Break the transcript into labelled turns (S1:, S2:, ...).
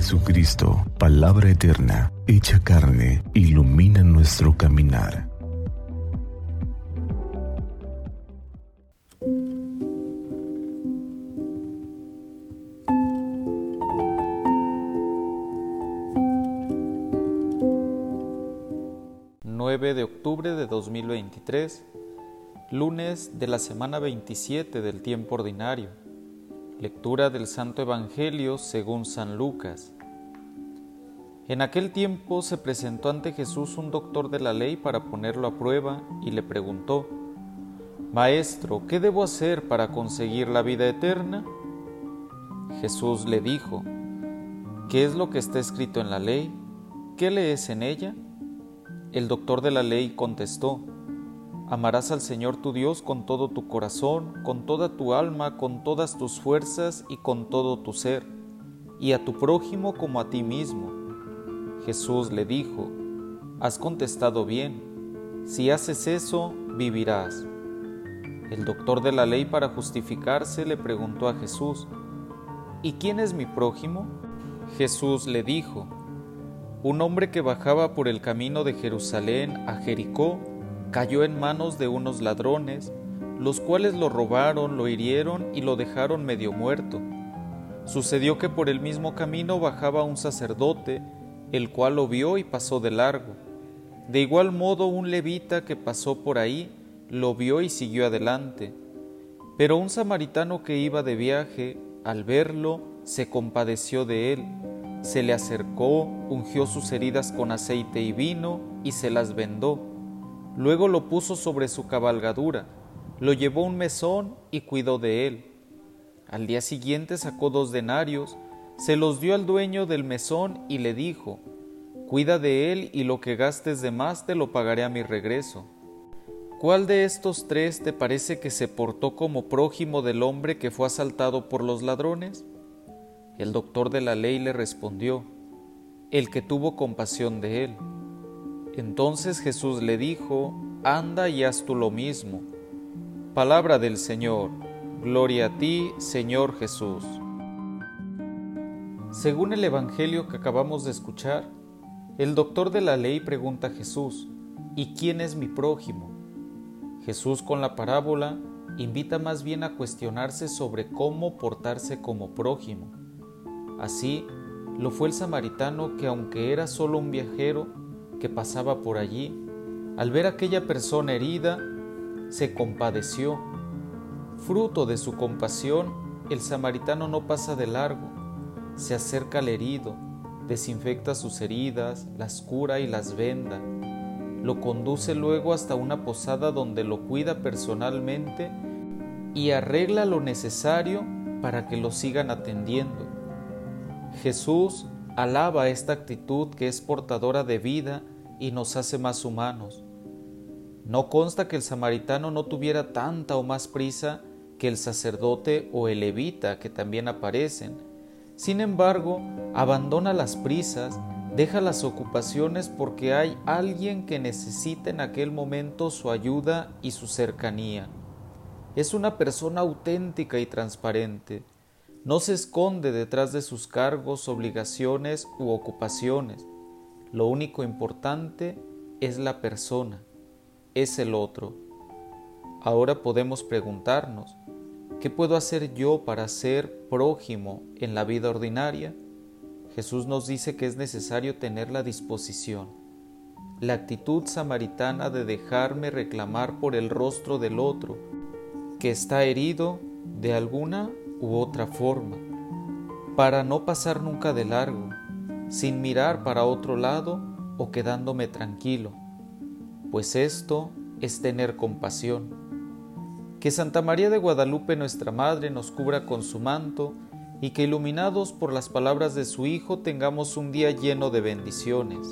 S1: Jesucristo, palabra eterna, hecha carne, ilumina nuestro caminar.
S2: ...9 de octubre de 2023... ...lunes de la semana 27 del tiempo ordinario... Lectura del Santo Evangelio según San Lucas. En aquel tiempo se presentó ante Jesús un doctor de la ley para ponerlo a prueba y le preguntó, Maestro, ¿qué debo hacer para conseguir la vida eterna? Jesús le dijo, ¿qué es lo que está escrito en la ley? ¿Qué lees en ella? El doctor de la ley contestó, Amarás al Señor tu Dios con todo tu corazón, con toda tu alma, con todas tus fuerzas y con todo tu ser, y a tu prójimo como a ti mismo. Jesús le dijo, Has contestado bien, si haces eso, vivirás. El doctor de la ley para justificarse le preguntó a Jesús, ¿Y quién es mi prójimo? Jesús le dijo, un hombre que bajaba por el camino de Jerusalén a Jericó cayó en manos de unos ladrones, los cuales lo robaron, lo hirieron y lo dejaron medio muerto. Sucedió que por el mismo camino bajaba un sacerdote, el cual lo vio y pasó de largo. De igual modo un levita que pasó por ahí lo vio y siguió adelante. Pero un samaritano que iba de viaje, al verlo, se compadeció de él, se le acercó, ungió sus heridas con aceite y vino y se las vendó Luego lo puso sobre su cabalgadura, lo llevó a un mesón y cuidó de él. Al día siguiente sacó dos denarios, se los dio al dueño del mesón y le dijo, Cuida de él y lo que gastes de más te lo pagaré a mi regreso. ¿Cuál de estos tres te parece que se portó como prójimo del hombre que fue asaltado por los ladrones? El doctor de la ley le respondió, el que tuvo compasión de él. Entonces Jesús le dijo, Anda y haz tú lo mismo. Palabra del Señor. Gloria a ti, Señor Jesús. Según el Evangelio que acabamos de escuchar, el doctor de la ley pregunta a Jesús, ¿y quién es mi prójimo? Jesús con la parábola invita más bien a cuestionarse sobre cómo portarse como prójimo. Así lo fue el samaritano que aunque era solo un viajero, que pasaba por allí, al ver aquella persona herida, se compadeció. Fruto de su compasión, el samaritano no pasa de largo, se acerca al herido, desinfecta sus heridas, las cura y las venda. Lo conduce luego hasta una posada donde lo cuida personalmente y arregla lo necesario para que lo sigan atendiendo. Jesús alaba esta actitud que es portadora de vida y nos hace más humanos. No consta que el samaritano no tuviera tanta o más prisa que el sacerdote o el levita que también aparecen. Sin embargo, abandona las prisas, deja las ocupaciones porque hay alguien que necesita en aquel momento su ayuda y su cercanía. Es una persona auténtica y transparente. No se esconde detrás de sus cargos, obligaciones u ocupaciones lo único importante es la persona, es el otro. Ahora podemos preguntarnos, ¿qué puedo hacer yo para ser prójimo en la vida ordinaria? Jesús nos dice que es necesario tener la disposición, la actitud samaritana de dejarme reclamar por el rostro del otro, que está herido de alguna u otra forma, para no pasar nunca de largo, sin mirar para otro lado o quedándome tranquilo, pues esto es tener compasión. Que Santa María de Guadalupe nuestra Madre nos cubra con su manto y que iluminados por las palabras de su Hijo tengamos un día lleno de bendiciones.